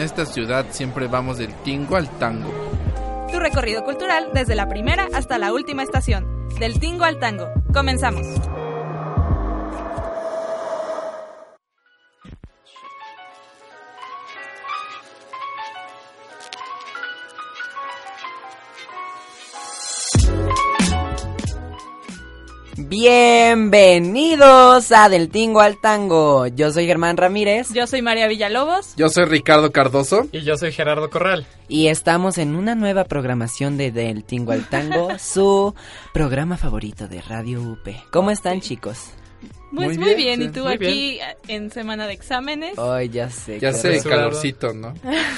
en esta ciudad siempre vamos del tingo al tango. Tu recorrido cultural desde la primera hasta la última estación. Del tingo al tango. Comenzamos. Bienvenidos a Del Tingo al Tango. Yo soy Germán Ramírez. Yo soy María Villalobos. Yo soy Ricardo Cardoso. Y yo soy Gerardo Corral. Y estamos en una nueva programación de Del Tingo al Tango, su programa favorito de Radio UP. ¿Cómo están, chicos? Pues muy, bien, y tú aquí en semana de exámenes. Ay, ya sé. Ya sé, calorcito, ¿no?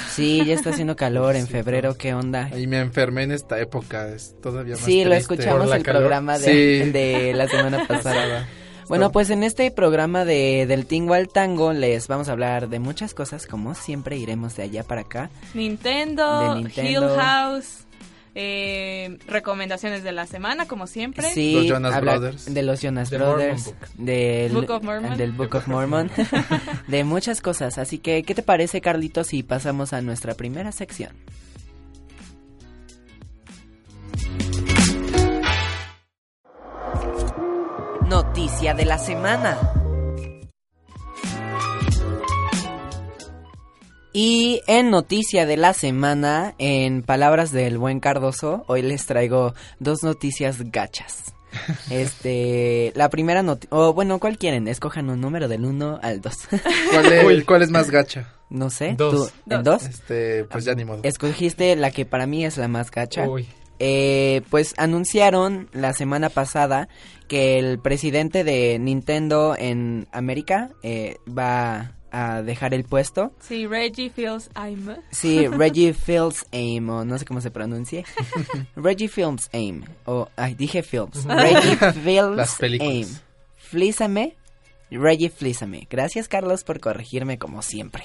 Sí, ya está haciendo calor en febrero, ¿qué onda? Y me enfermé en esta época, es todavía más Sí, lo escuchamos el calor. programa de, Sí. de la semana pasada. Bueno, pues en este programa de Del Tingo al Tango les vamos a hablar de muchas cosas, como siempre iremos de allá para acá. Nintendo, De Nintendo. Hill House, eh, recomendaciones de la semana, como siempre. Sí, Los Jonas habla Brothers. De los Jonas The Brothers. Book. Del Book of Mormon. Del Book of Mormon. de muchas cosas. Así que, ¿qué te parece, Carlitos, si pasamos a nuestra primera sección? Noticia de la semana. Y en noticia de la semana, en palabras del buen Cardoso, hoy les traigo dos noticias gachas. Este, la primera noticia, o bueno, ¿cuál quieren? Escojan un número del 1 al 2. ¿Cuál es, Uy. cuál es más gacha? no sé, Dos. ¿tú? ¿En dos? Este, pues ya ni modo. Escogiste la que para mí es la más gacha. Uy. Eh, pues anunciaron la semana pasada que el presidente de Nintendo en América eh, va a dejar el puesto. Sí, Reggie Feels I'm. Sí, Reggie Fields Aim, o no sé cómo se pronuncie. Reggie Films Aim, o, ay, dije Films. Reggie Fields Las películas. Aim. Flízame, Reggie Flízame. Gracias, Carlos, por corregirme como siempre.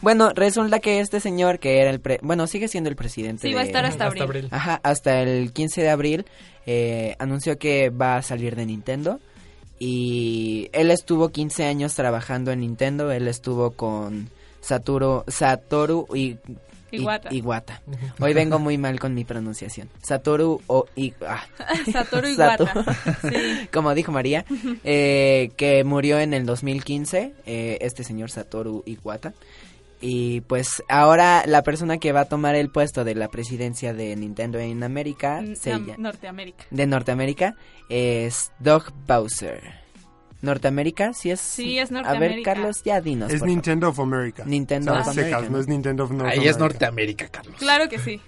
bueno, resulta que este señor que era el, pre- bueno, sigue siendo el presidente Sí, va a de- estar hasta abril. Ajá, hasta el 15 de abril eh, anunció que va a salir de Nintendo. Y él estuvo 15 años trabajando en Nintendo. Él estuvo con Satoru, Satoru y, Iwata. I- Iwata. Hoy vengo muy mal con mi pronunciación. Satoru o I- ah, Satoru. Sí. como dijo María, eh, que murió en el 2015, eh, este señor Satoru Iwata. Y pues ahora la persona que va a tomar el puesto de la presidencia de Nintendo en América, se Nam- lla- Norteamérica. de Norteamérica, es Doug Bowser. ¿Norteamérica? Sí es. Sí, es A ver, Norteamérica. Carlos, ya dinos. Es por favor. Nintendo of America. Nintendo Ah, of secas, America, no ¿no? es Nintendo of North Ahí es America. Norteamérica, Carlos. Claro que sí.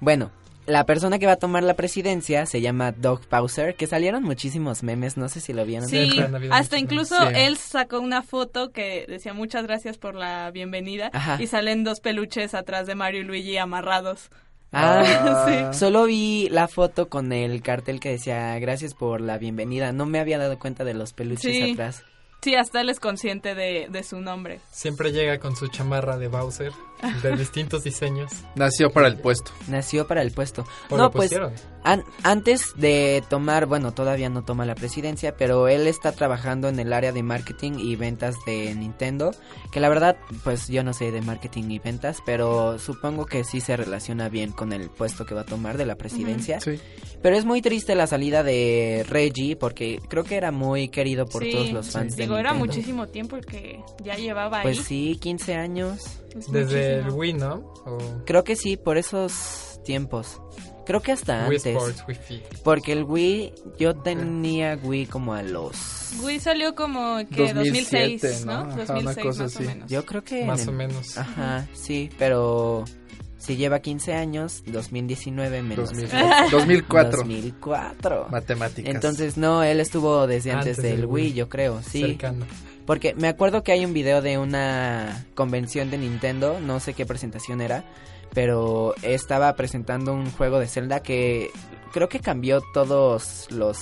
Bueno, la persona que va a tomar la presidencia se llama Doug Bowser, que salieron muchísimos memes, no sé si lo vieron. Sí, hasta incluso. Sí. él sacó una foto que decía muchas gracias por la bienvenida Ajá. y salen dos peluches atrás de Mario y Luigi amarrados. Ah, Solo vi la foto con el cartel que decía gracias por la bienvenida. No me había dado cuenta de los peluches Sí. atrás. Sí, hasta él es consciente de, de su nombre. Siempre llega con su chamarra de Bowser de distintos diseños. Nació para el puesto. Nació para el puesto. O no, lo pues an- antes de tomar, bueno, todavía no toma la presidencia, pero él está trabajando en el área de marketing y ventas de Nintendo, que la verdad, pues yo no sé de marketing y ventas, pero supongo que sí se relaciona bien con el puesto que va a tomar de la presidencia. Sí. Pero es muy triste la salida de Reggie porque creo que era muy querido por Sí, todos los fans de Digo, era Nintendo. muchísimo tiempo el que ya llevaba Pues ahí. sí, 15 años. Es Desde el muchísimo. Wii, ¿no? O Creo que sí, por esos tiempos. Creo que hasta Wii antes. Sports, Wii Fit. Porque el Wii, yo tenía Wii como a los... Wii salió como que 2007, 2006, ¿no? ¿no? Ajá, 2006 una cosa más o así. menos. Yo creo que... en Más el- o menos. Ajá, sí, pero... Si lleva 15 años, 2019 menos 2000 2004. 2004. Matemáticas. Entonces, no, él estuvo desde antes, Antes del del Wii, Wii. yo creo, sí. Cercano. Porque me acuerdo que hay un video de una convención de Nintendo, no sé qué presentación era, pero estaba presentando un juego de Zelda que creo que cambió todos los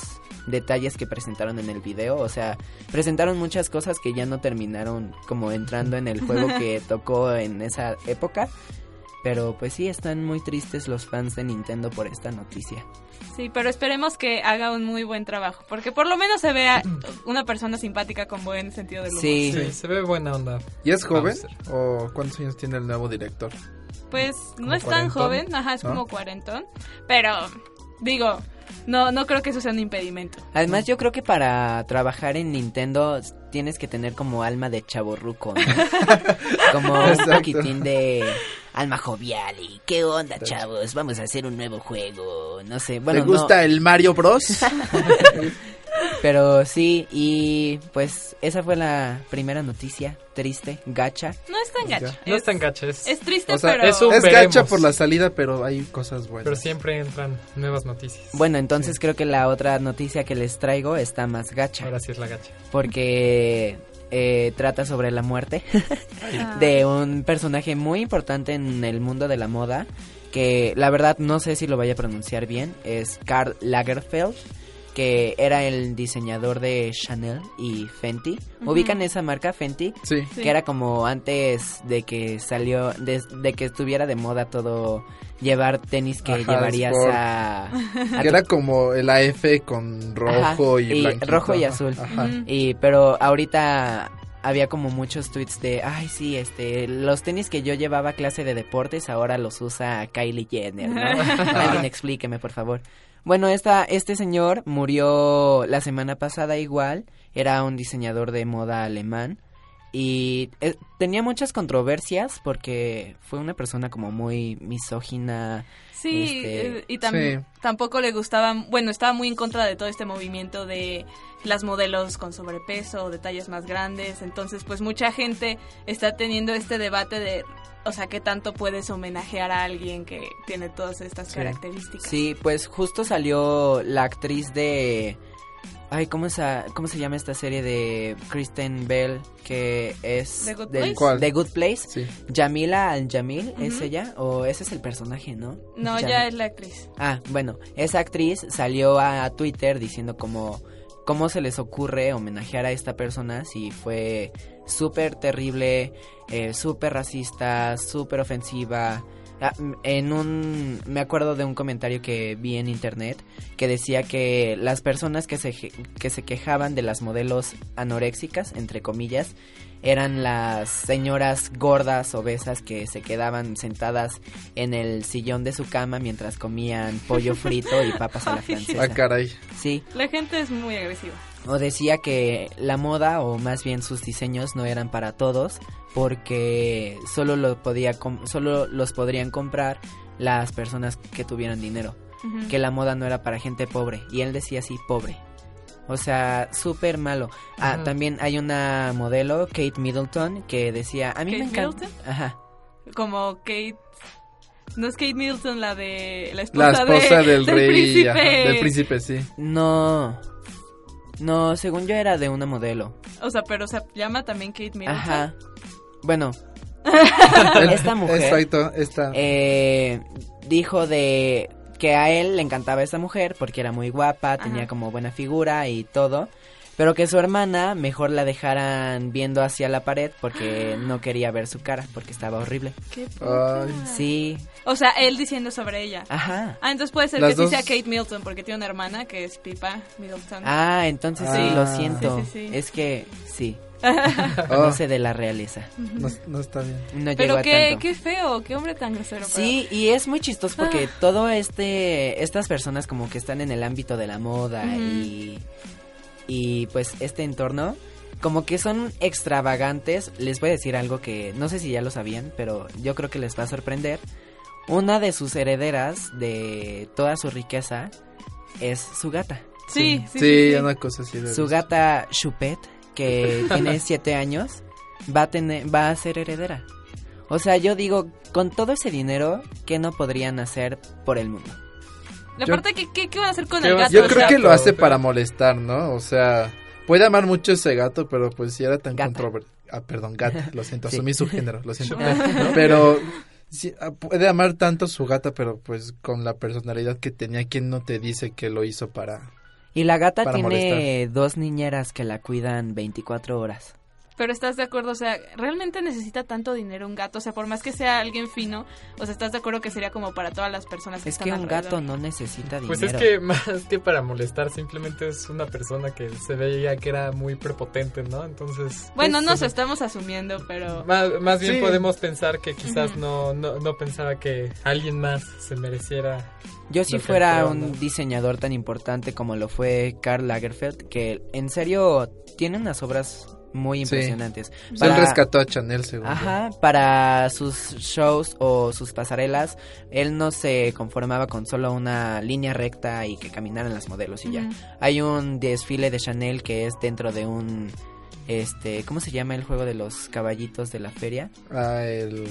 detalles que presentaron en el video, o sea, presentaron muchas cosas que ya no terminaron como entrando en el juego que tocó en esa época. Pero pues sí, están muy tristes los fans de Nintendo por esta noticia. Sí, pero esperemos que haga un muy buen trabajo, porque por lo menos se vea una persona simpática con buen sentido del humor. Sí. Sí, se ve buena onda. ¿Y es joven? ¿O cuántos años tiene el nuevo director? Pues no ¿Como es tan joven, ajá, es ¿No? como cuarentón, pero digo, no no creo que eso sea un impedimento. Además, yo creo que para trabajar en Nintendo tienes que tener como alma de chaborruco, ¿no? como un Exacto. poquitín de alma jovial y qué onda, chavos, vamos a hacer un nuevo juego, no sé, bueno, ¿Te gusta el Mario Bros? pero sí, y pues esa fue la primera noticia, triste, gacha. No es tan gacha. No es tan gacha, es- Es triste, O sea, pero es un- es veremos. gacha por la salida, pero hay cosas buenas. pero siempre entran nuevas noticias. Bueno, entonces creo que la otra noticia que les traigo está más gacha, Ahora sí es la gacha. porque eh, trata sobre la muerte. De un personaje muy importante en el mundo de la moda que la verdad no sé si lo vaya a pronunciar bien es Karl Lagerfeld que era el diseñador de Chanel y Fenty ubican esa marca Fenty Sí. Sí. que era como antes de que salió de, de que estuviera de moda todo llevar tenis que Ajá, llevarías sport. a, a Que tu era como el AF con rojo Ajá, y, rojo y azul. Ajá. Y pero ahorita había como muchos tweets de, ay sí, este, los tenis que yo llevaba a clase de deportes ahora los usa Kylie Jenner, ¿no? Alguien explíqueme, por favor. Bueno, esta, este señor murió la semana pasada igual, era un diseñador de moda alemán y eh, tenía muchas controversias porque fue una persona como muy misógina. Sí, Este, eh, y tam- sí. tampoco le gustaban, bueno, estaba muy en contra de todo este movimiento de las modelos con sobrepeso o de tallas más grandes, entonces pues mucha gente está teniendo este debate de, o sea, qué tanto puedes homenajear a alguien que tiene todas estas Sí. características. Sí, pues justo salió la actriz de... Ay, ¿cómo, es a- ¿cómo se llama esta serie de Kristen Bell? Que es... The Good del- Place. ¿Cuál? The Good Place. Sí. Yamila Al-Jamil, ¿es ella? ¿O ese es el personaje, no? No, Yam- ya es la actriz. Ah, bueno, esa actriz salió a Twitter diciendo como... ¿Cómo se les ocurre homenajear a esta persona si fue súper terrible, eh, súper racista, súper ofensiva? Ah, en un... Me acuerdo de un comentario que vi en internet que decía que las personas que se, je- que se quejaban de las modelos anoréxicas, entre comillas, eran las señoras gordas, obesas, que se quedaban sentadas en el sillón de su cama mientras comían pollo frito y papas a la francesa. Ah, caray. Sí, La gente es muy agresiva. O decía que la moda, o más bien sus diseños, no eran para todos, porque solo, lo podía com- solo los podrían comprar las personas que tuvieran dinero. Que la moda no era para gente pobre. Y él decía así, pobre. O sea, súper malo. Ah, también hay una modelo, Kate Middleton, que decía, a mí me ¿Kate encanta... Middleton? Ajá. Como Kate... No es Kate Middleton la de... La esposa, La esposa de- del, rey. príncipe. ajá, del príncipe, sí. No. No, según yo era de una modelo. O sea, pero se llama también Kate Middleton. Ajá. Bueno, esta mujer Exacto, esta. eh, dijo de que a él le encantaba esa mujer porque era muy guapa, tenía como buena figura y todo. Pero que su hermana mejor la dejaran viendo hacia la pared porque no quería ver su cara porque estaba horrible. Qué. Sí, O sea, él diciendo sobre ella. ajá. Ah, entonces puede ser Las que dos- sí sea Kate Middleton, porque tiene una hermana que es Pipa Middleton. Ah, entonces sí, Ah. lo siento. Sí, sí, sí. Es que sí, Oh, no sé de la realeza. no, no está bien. No Pero qué, tanto. qué feo, qué hombre tan grosero. pero- Sí, y es muy chistoso porque Ah. todo este estas personas como que están en el ámbito de la moda y y pues este entorno como que son extravagantes. Les voy a decir algo que no sé si ya lo sabían, pero yo creo que les va a sorprender. Una de sus herederas de toda su riqueza es su gata. Sí, sí, sí. Sí, sí. una cosa así. de Su gata Chupet, que tiene siete años, va a tener, va a ser heredera. O sea, yo digo, con todo ese dinero, ¿qué no podrían hacer por el mundo? La Yo- parte que, ¿qué, qué van a hacer con ¿Qué el gato? Yo O creo sea, que lo hace pero- para molestar, ¿no? O sea, puede amar mucho ese gato, pero pues si era tan Gata. controversial. Ah, perdón, gata, lo siento, Sí. asumí su género, lo siento. Ah. pero sí, ah, puede amar tanto su gata, pero pues con la personalidad que tenía, ¿quién no te dice que lo hizo para...? Y la gata tiene dos niñeras que la cuidan 24 horas. Pero estás de acuerdo, o sea, ¿realmente necesita tanto dinero un gato? O sea, por más que sea alguien fino, o sea, ¿estás de acuerdo que sería como para todas las personas que Es están que un alrededor? gato no necesita dinero. Pues es que más que para molestar, simplemente es una persona que se veía que era muy prepotente, ¿no? Entonces... Bueno, pues, nos estamos asumiendo, pero... Más, más bien Sí. podemos pensar que quizás Ujú. no, no, no pensaba que alguien más se mereciera... Yo si fuera creo, un ¿no? diseñador tan importante como lo fue Karl Lagerfeld, que en serio tiene unas obras muy impresionantes. Para- Él rescató a Chanel, según yo. Ajá, para sus shows o sus pasarelas, él no se conformaba con solo una línea recta y que caminaran las modelos y ya. Hay un desfile de Chanel que es dentro de un este, ¿cómo se llama el juego de los caballitos de la feria? Ah, el...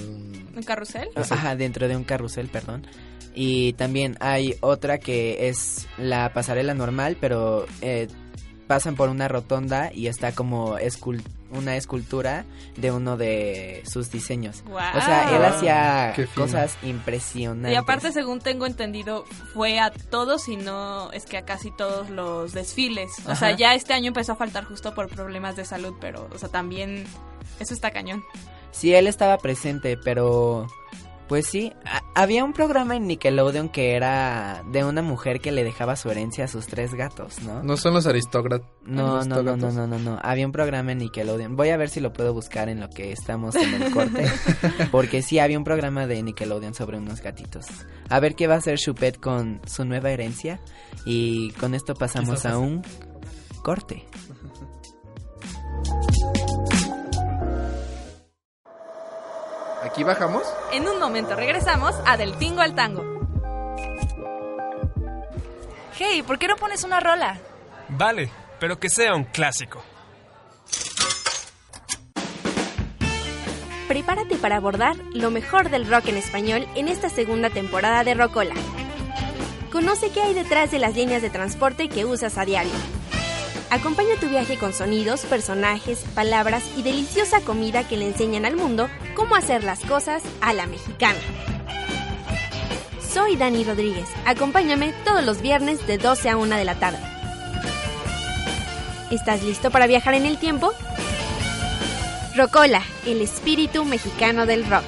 ¿Un carrusel? Ajá, dentro de un carrusel, perdón. Y también hay otra que es la pasarela normal, pero eh, pasan por una rotonda y está como escul- una escultura de uno de sus diseños. O sea, él hacía cosas impresionantes. Y aparte, según tengo entendido, fue a todos y no es que a casi todos los desfiles. O sea, ya este año empezó a faltar justo por problemas de salud, pero, o sea, también eso está cañón. Sí, él estaba presente, pero pues sí, había un programa en Nickelodeon que era de una mujer que le dejaba su herencia a sus tres gatos, ¿no? No son los aristócratas. No, no, no, no, no, no, no. Había un programa en Nickelodeon. Voy a ver si lo puedo buscar en lo que estamos en el corte. Porque sí, había un programa de Nickelodeon sobre unos gatitos. A ver qué va a hacer Chupet con su nueva herencia. Y con esto pasamos a un corte. Aquí bajamos. En un momento regresamos a Del Tingo al Tango. Hey, ¿por qué no pones una rola? Vale, pero que sea un clásico. Prepárate para abordar lo mejor del rock en español en esta segunda temporada de Rocola. Conoce qué hay detrás de las líneas de transporte que usas a diario. Acompaña tu viaje con sonidos, personajes, palabras y deliciosa comida que le enseñan al mundo cómo hacer las cosas a la mexicana. Soy Dani Rodríguez. Acompáñame todos los viernes de 12 a 1 de la tarde. ¿Estás listo para viajar en el tiempo? Rocola, el espíritu mexicano del rock.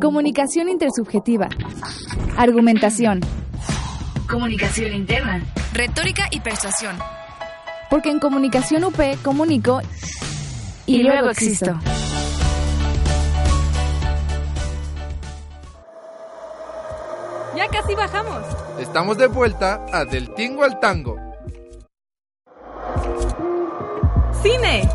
Comunicación intersubjetiva. Argumentación. Comunicación interna. Retórica y persuasión. Porque en Comunicación UP comunico y, luego existo. Ya casi bajamos. Estamos de vuelta a Del Tingo al Tango. ¡Cine!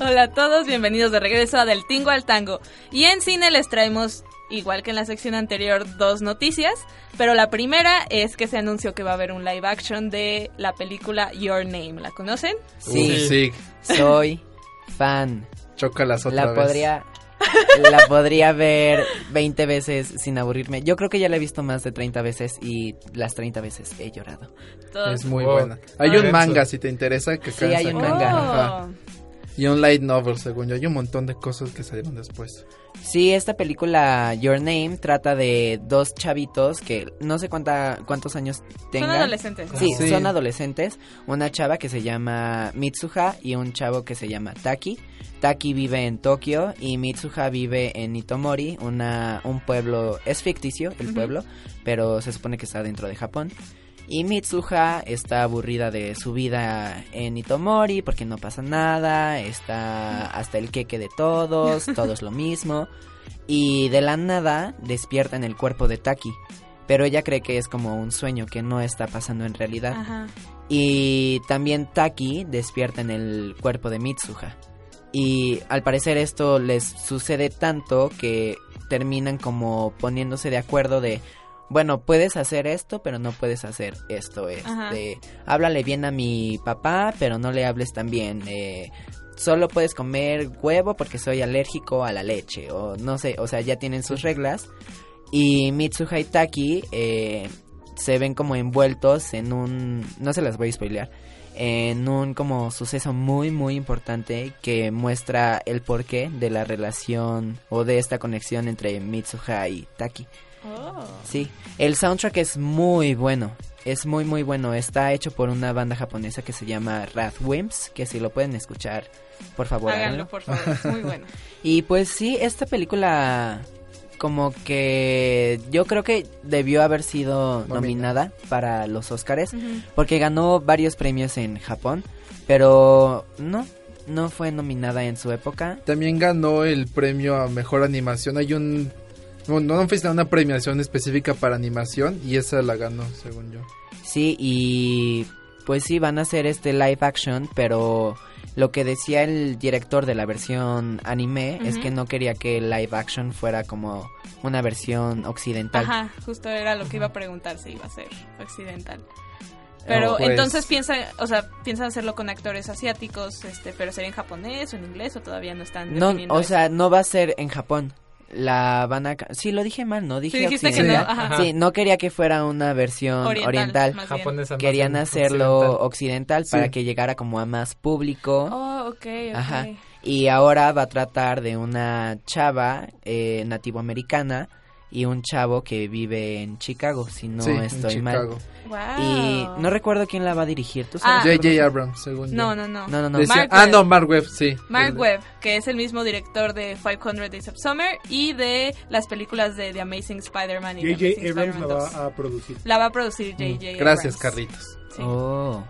Hola a todos, bienvenidos de regreso a Del Tingo al Tango. Y en cine les traemos, igual que en la sección anterior, dos noticias. Pero la primera es que se anunció que va a haber un live action de la película Your Name. ¿La conocen? Sí, sí. soy fan. Chócalas otra La vez. podría la podría ver 20 veces sin aburrirme. Yo creo que ya la he visto más de 30 veces y las 30 veces he llorado. Todos. Es muy Wow. buena. Hay Ah, un eso. manga, si te interesa, que Sí, hay un manga. Ajá. Oh. Y un light novel, según yo. Hay un montón de cosas que salieron después. Sí, esta película Your Name trata de dos chavitos que no sé cuánta, cuántos años tengan. Son adolescentes. Sí, Sí. son adolescentes. Una chava que se llama Mitsuha y un chavo que se llama Taki. Taki vive en Tokio y Mitsuha vive en Itomori, una, un pueblo, es ficticio el pueblo, pero se supone que está dentro de Japón. Y Mitsuha está aburrida de su vida en Itomori porque no pasa nada, está hasta el queque de todos, todo es lo mismo. Y de la nada despierta en el cuerpo de Taki. Pero ella cree que es como un sueño que no está pasando en realidad. Ajá. Y también Taki despierta en el cuerpo de Mitsuha. Y al parecer esto les sucede tanto que terminan como poniéndose de acuerdo de bueno, puedes hacer esto, pero no puedes hacer esto. Este, háblale bien a mi papá, pero no le hables tan bien. Eh, solo puedes comer huevo porque soy alérgico a la leche. O no sé, o sea, ya tienen sus reglas. Y Mitsuha y Taki eh, se ven como envueltos en un... No se las voy a spoilear. En un como suceso muy muy importante que muestra el porqué de la relación o de esta conexión entre Mitsuha y Taki. Oh. Sí, el soundtrack es muy bueno. Es muy muy bueno. Está hecho por una banda japonesa que se llama Wrathwimps, que si lo pueden escuchar, por favor. Háganlo, por favor. Es muy bueno. y pues sí, esta película como que yo creo que debió haber sido nominada para los Oscars porque ganó varios premios en Japón, pero no no fue nominada en su época. También ganó el premio a mejor animación. Hay un no, no fue una premiación específica para animación y esa la ganó, según yo. Sí, y pues sí, van a hacer este live action, pero lo que decía el director de la versión anime es que no quería que el live action fuera como una versión occidental. Ajá, justo era lo que iba a preguntar si iba a ser occidental. Pero pues entonces piensan, o sea, piensan hacerlo con actores asiáticos, este, pero sería en japonés o en inglés o todavía no están No, o sea, no va a ser en Japón la van a sí lo dije mal no dije sí, que no, sí no quería que fuera una versión oriental, querían hacerlo occidental, para que llegara como a más público. Oh okay, ajá. Y ahora va a tratar de una chava eh, nativo americana y un chavo que vive en Chicago, si no estoy mal. Y no recuerdo quién la va a dirigir, ¿tú sabes? J.J. Ah, Abrams, según no, no, no, no. no, ah, no, Mark Webb, sí. Mark Webb, que es el mismo director de 500 Days of Summer y de las películas de The Amazing Spider-Man y J.J. Abrams la va a producir. La va a producir J.J. Mm. Abrams. Gracias, Carlitos. Oh.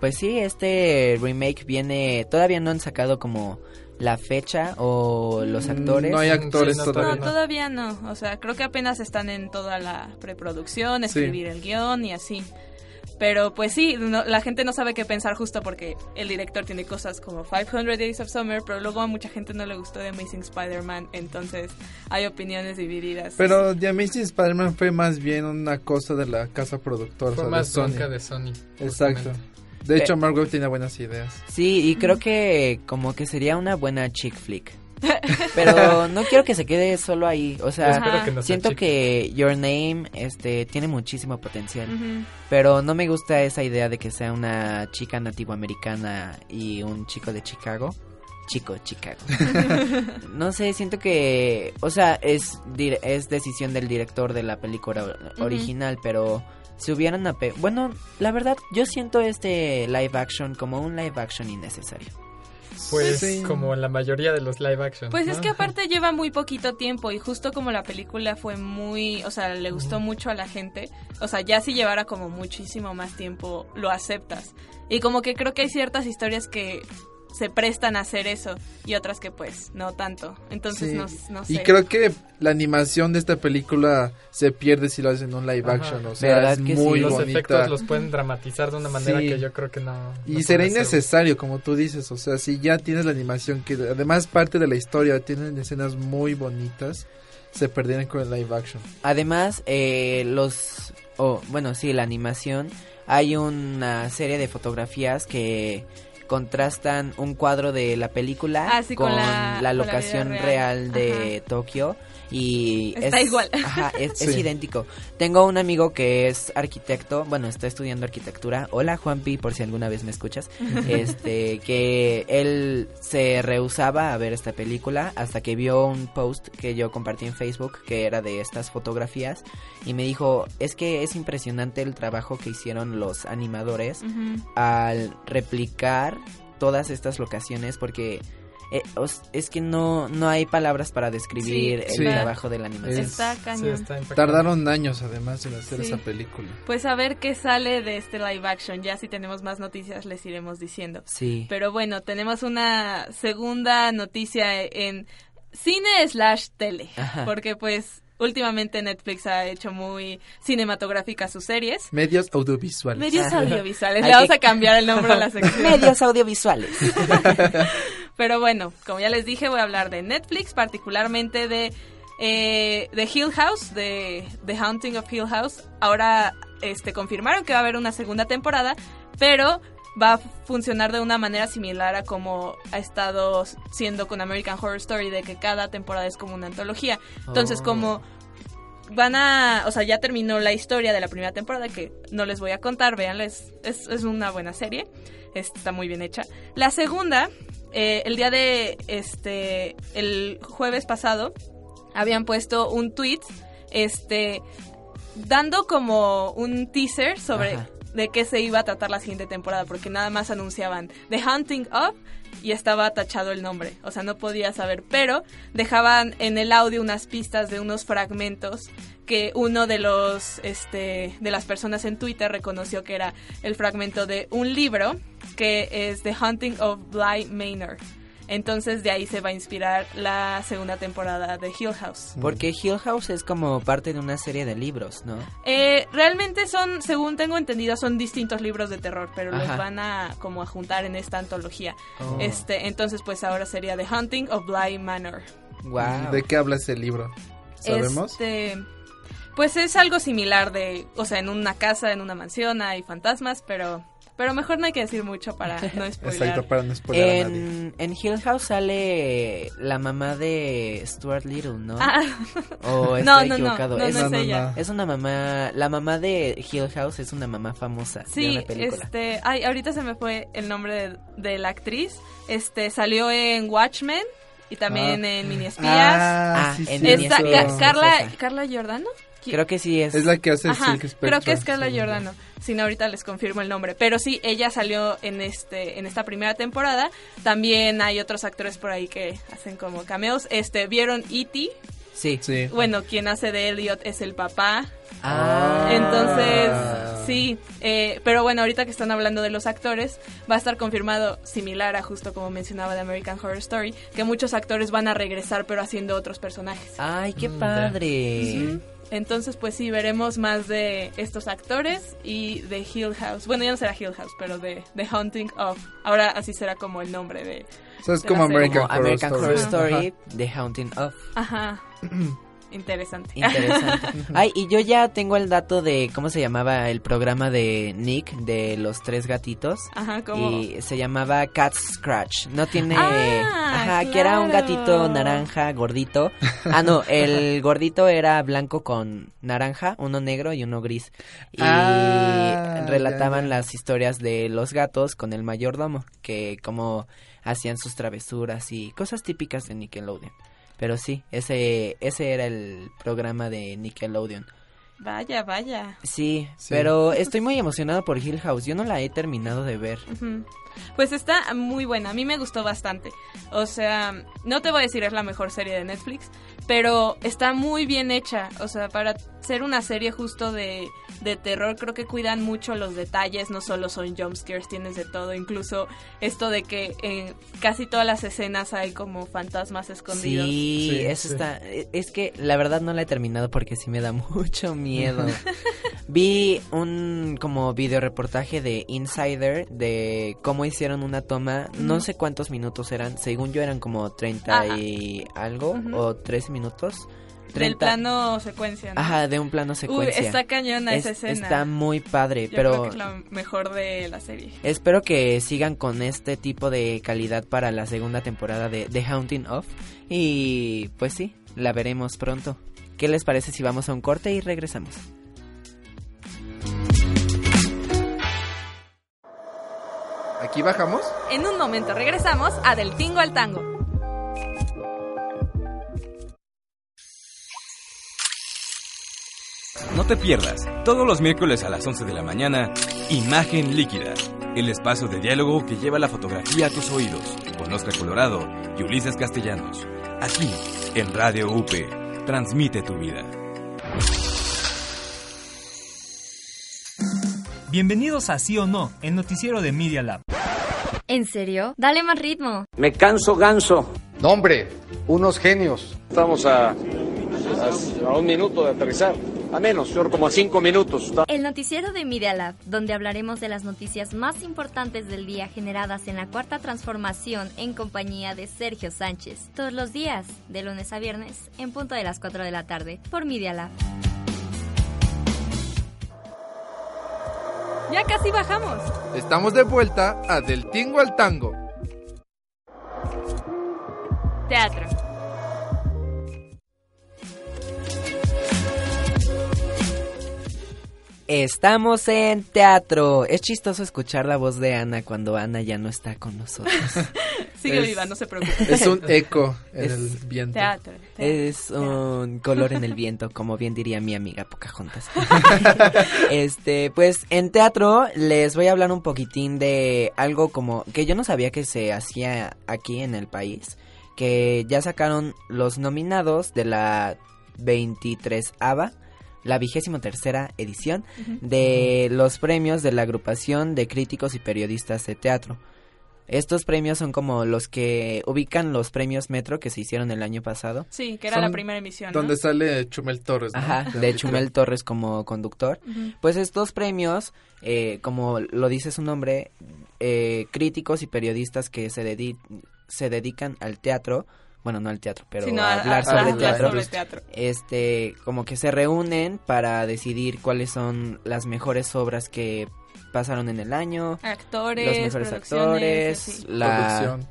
Pues sí, este remake viene... Todavía no han sacado como la fecha o los mm, actores? No hay actores todavía. No, todavía no. O sea, creo que apenas están en toda la preproducción, escribir el guion y así. Pero pues sí, la gente no sabe qué pensar justo porque el director tiene cosas como 500 Days of Summer, pero luego a mucha gente no le gustó The Amazing Spider-Man, entonces hay opiniones divididas. Pero The Amazing Spider-Man fue más bien una cosa de la casa productora. Fue más de de Sony. Exacto. De hecho, Margot tiene buenas ideas. Sí, y creo que como que sería una buena chick flick. Pero no quiero que se quede solo ahí. O sea, siento que Your Name este, tiene muchísimo potencial. Pero no me gusta esa idea de que sea una chica nativoamericana y un chico de Chicago. Chico, Chicago. no sé, siento que. O sea, es, es decisión del director de la película original, pero si hubieran bueno la verdad yo siento este live action como un live action innecesario pues como la mayoría de los live action. Pues es que aparte lleva muy poquito tiempo y justo como la película fue muy, o sea, le gustó mucho a la gente, o sea, ya si llevara como muchísimo más tiempo, lo aceptas. Y como que creo que hay ciertas historias que se prestan a hacer eso y otras que pues no tanto. Entonces no, sé. Y creo que la animación de esta película se pierde si lo hacen en un live action, o sea, es muy Los efectos los pueden dramatizar de una manera que yo creo que no. Y será innecesario, como tú dices, o sea, si ya tienes la animación que además parte de la historia, tienen escenas muy bonitas, se perdieron con el live action. Además, eh, los oh, bueno, sí, la animación hay una serie de fotografías que contrastan un cuadro de la película ah, con, la, locación real. de Tokio y está es, igual. Ajá, es, idéntico. Tengo un amigo que es arquitecto, bueno, está estudiando arquitectura. Hola Juanpi, por si alguna vez me escuchas. este, que él se rehusaba a ver esta película hasta que vio un post que yo compartí en Facebook que era de estas fotografías y me dijo, "Es que es impresionante el trabajo que hicieron los animadores al replicar todas estas locaciones porque eh, es que no, no hay palabras para describir el trabajo de la animación. Está cañón. Tardaron años además en hacer esa película. Pues a ver qué sale de este live action. Ya si tenemos más noticias les iremos diciendo. Sí. Pero bueno, tenemos una segunda noticia en cine slash tele. Porque pues últimamente Netflix ha hecho muy cinematográficas sus series. Medios audiovisuales. Medios audiovisuales. Le vamos a cambiar el nombre a la sección. Medios audiovisuales. Pero bueno, como ya les dije, voy a hablar de Netflix, particularmente de eh, The Hill House, de The Haunting of Hill House, ahora este, confirmaron que va a haber una segunda temporada, pero va a funcionar de una manera similar a como ha estado siendo con American Horror Story, de que cada temporada es como una antología. Entonces, Oh. como van a, o sea, ya terminó la historia de la primera temporada que no les voy a contar, véanla, es, es, es una buena serie, está muy bien hecha. La segunda, eh, el día de, este, el jueves pasado, habían puesto un tweet, este, dando como un teaser sobre Ajá. de qué se iba a tratar la siguiente temporada, porque nada más anunciaban The Hunting of y estaba tachado el nombre, o sea, no podía saber, pero dejaban en el audio unas pistas de unos fragmentos que uno de los este de las personas en Twitter reconoció que era el fragmento de un libro que es The Hunting of Bly Manor. Entonces de ahí se va a inspirar la segunda temporada de Hill House. Porque Hill House es como parte de una serie de libros, ¿no? Eh, realmente son, según tengo entendido, son distintos libros de terror, pero los van a como a juntar en esta antología. Oh. Este, entonces pues ahora sería The Hunting of Bly Manor. Wow. ¿De qué habla ese libro? ¿Sabemos? Este, pues es algo similar de, o sea, en una casa, en una mansión hay fantasmas, pero pero mejor no hay que decir mucho para no spoiler. Exacto, para no spoiler a nadie. En, en Hill House sale la mamá de Stuart Little, ¿no? Ah. O estoy No, no, no, equivocado. no, no es ella. Es una mamá, la mamá de Hill House es una mamá famosa de Sí, una película. este, ay, ahorita se me fue el nombre de, de la actriz. Este, salió en Watchmen y también Ah. en Mini Espías. Ah, Ah, sí, en sí, Esta, es Carla. Carla Giordano. ¿Qui- Creo que sí es. Es la que hace Ajá, Silk Spectre. creo que es Carla yo. Giordano. Si no, ahorita les confirmo el nombre. Pero sí, ella salió en este en esta primera temporada. También hay otros actores por ahí que hacen como cameos. Este, ¿vieron E.T.? Sí. Sí. Bueno, quien hace de Elliot es el papá. Ah. Entonces, sí. eh, pero bueno, ahorita que están hablando de los actores, va a estar confirmado, similar a justo como mencionaba de American Horror Story, que muchos actores van a regresar pero haciendo otros personajes. Ay, qué Mm, padre. Entonces, pues sí, veremos más de estos actores y de Hill House. Bueno, ya no será Hill House, pero de The Haunting of. Ahora así será como el nombre de... O sea, es de como. American, Horror American Story. Horror Ajá. Story, The Haunting of. Ajá. Interesante. Interesante. Ay, y yo ya tengo el dato de cómo se llamaba el programa de Nick de los tres gatitos. Ajá, como... Y se llamaba Cat Scratch. No tiene. Ah, Ajá, que era un gatito naranja gordito. Ah, no, el gordito era blanco con naranja, uno negro y uno gris. Y Ah, relataban ya, ya. las historias de los gatos con el mayordomo, que como hacían sus travesuras y cosas típicas de Nickelodeon. Pero sí, ese, ese era el programa de Nickelodeon. Vaya, vaya. Sí, Sí. pero estoy muy emocionado por Hill House. Yo no la he terminado de ver. Pues está muy buena, a mí me gustó bastante. O sea, no te voy a decir es la mejor serie de Netflix, pero está muy bien hecha. O sea, para ser una serie justo de, de terror, creo que cuidan mucho los detalles, no solo son jumpscares, tienes de todo. Incluso esto de que en casi todas las escenas hay como fantasmas escondidos. Sí, Sí, eso sí. está. e- Es que la verdad no la he terminado porque sí me da mucho miedo. Vi un como video reportaje de Insider de cómo hicieron una toma. No sé cuántos minutos eran. Según yo eran como 30 Ah, y algo o 13 minutos. Del 30 plano secuencia, ¿no? Ajá, de un plano Uy, secuencia. está cañona Es- esa escena. Está muy padre, Yo pero creo que es la mejor de la serie. Espero que sigan con este tipo de calidad para la segunda temporada de The Haunting of. Y pues sí, la veremos pronto. ¿Qué les parece si vamos a un corte y regresamos? Aquí bajamos. En un momento regresamos a Del Tingo al Tango. No te pierdas, todos los miércoles a las 11 de la mañana, Imagen Líquida, el espacio de diálogo que lleva la fotografía a tus oídos, con Oscar Colorado y Ulises Castellanos. Aquí, en Radio UP, transmite tu vida. Bienvenidos a Sí o No, el noticiero de Media Lab. ¿En serio? Dale más ritmo. Me canso ganso. No, hombre, unos genios. Estamos a, a, a un minuto de aterrizar. A menos, señor, como a cinco minutos. El noticiero de Media Lab, donde hablaremos de las noticias más importantes del día generadas en la cuarta transformación en compañía de Sergio Sánchez. Todos los días, de lunes a viernes, en punto de las 4 de la tarde, por Media Lab. Ya casi bajamos. Estamos de vuelta a Del Tingo al Tango. Teatro. Estamos en teatro. Es chistoso escuchar la voz de Ana cuando Ana ya no está con nosotros. Sigue viva, no se preocupe. Es un eco en Es- el viento. Teatro. Es un color en el viento, como bien diría mi amiga Pocahontas. este, pues en teatro les voy a hablar un poquitín de algo como que yo no sabía que se hacía aquí en el país, que ya sacaron los nominados de la 23 ABA, la vigésimo tercera edición de los premios de la agrupación de críticos y periodistas de teatro. Estos premios son como los que ubican los premios Metro que se hicieron el año pasado. Sí, que era Son la primera emisión. ¿no? Donde sale Chumel Torres. ¿no? Ajá, de Chumel Torres como conductor. Pues estos premios, eh, como lo dice su nombre, eh, críticos y periodistas que se, dedi- se dedican al teatro, bueno, no al teatro, pero Sino a a- hablar a- sobre a- teatro, sobre teatro. este, como que se reúnen para decidir cuáles son las mejores obras que pasaron en el año, Actores, los mejores actores, así. la... Producción.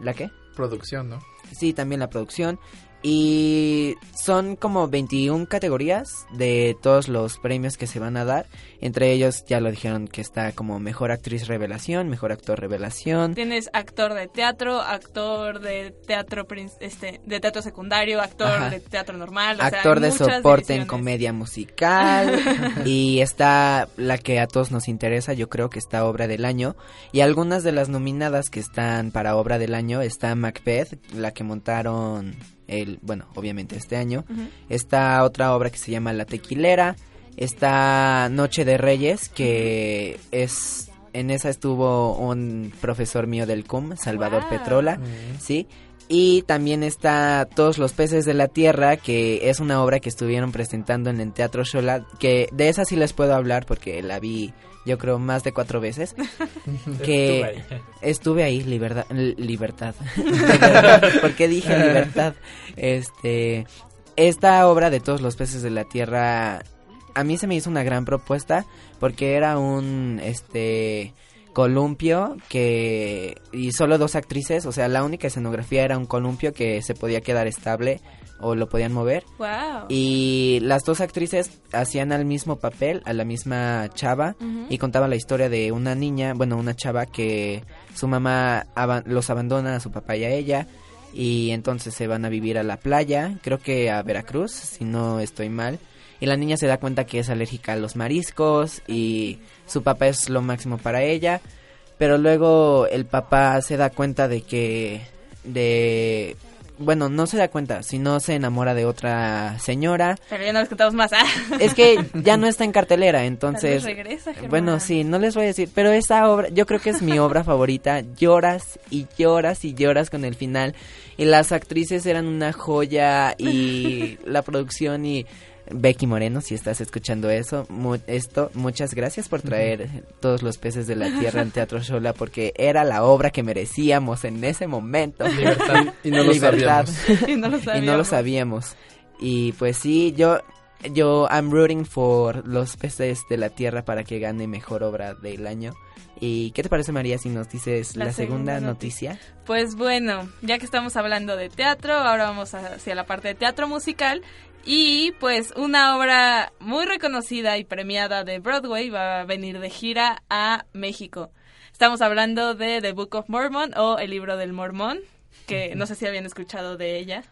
¿La qué? Producción, ¿no? Sí, también la producción. Y son como 21 categorías de todos los premios que se van a dar. Entre ellos ya lo dijeron que está como mejor actriz revelación, mejor actor revelación. Tienes actor de teatro, actor de teatro este de teatro secundario, actor Ajá. de teatro normal, o sea, actor de soporte en comedia musical y está la que a todos nos interesa, yo creo que está obra del año y algunas de las nominadas que están para obra del año está Macbeth, la que montaron el, bueno, obviamente este año. Ujú. Está otra obra que se llama La Tequilera, está Noche de Reyes que es en esa estuvo un profesor mío del CUM, Salvador Wow. Petrola, ¿sí? Y también está Todos los peces de la tierra, que es una obra que estuvieron presentando en el Teatro Shola, que de esa sí les puedo hablar porque la vi yo creo más de cuatro veces. que Estuve ahí. estuve ahí, libertad, libertad. ¿Por qué dije libertad? Este, esta obra de Todos los peces de la tierra a mí se me hizo una gran propuesta porque era un este columpio que y solo dos actrices, o sea, la única escenografía era un columpio que se podía quedar estable o lo podían mover. Wow. Y las dos actrices hacían al mismo papel, a la misma chava, y contaba la historia de una niña, bueno, una chava que su mamá los abandona a su papá y a ella, y entonces se van a vivir a la playa, creo que a Veracruz, si no estoy mal. Y la niña se da cuenta que es alérgica a los mariscos y su papá es lo máximo para ella. Pero luego el papá se da cuenta de que de bueno, no se da cuenta, sino se enamora de otra señora. Pero ya no les contamos más. Ah. Es que ya no está en cartelera, entonces... Regresa, bueno, sí, no les voy a decir, pero esa obra, yo creo que es mi obra favorita. Lloras y lloras y lloras con el final. Y las actrices eran una joya y la producción y... Becky Moreno, si estás escuchando eso, mu- esto, muchas gracias por traer todos los peces de la tierra en Teatro Shola porque era la obra que merecíamos en ese momento. Libertad. Y no lo sabíamos. Y no lo Y no lo sabíamos. sabíamos. Y pues sí, yo, yo, I'm rooting for los peces de la tierra para que gane mejor obra del año. ¿Y qué te parece, María, si nos dices la, La segunda, segunda noticia? Pues bueno, ya que estamos hablando de teatro, ahora vamos hacia la parte de teatro musical. Y pues una obra muy reconocida y premiada de Broadway va a venir de gira a México. Estamos hablando de The Book of Mormon o El libro del Mormón, que no sé si habían escuchado de ella.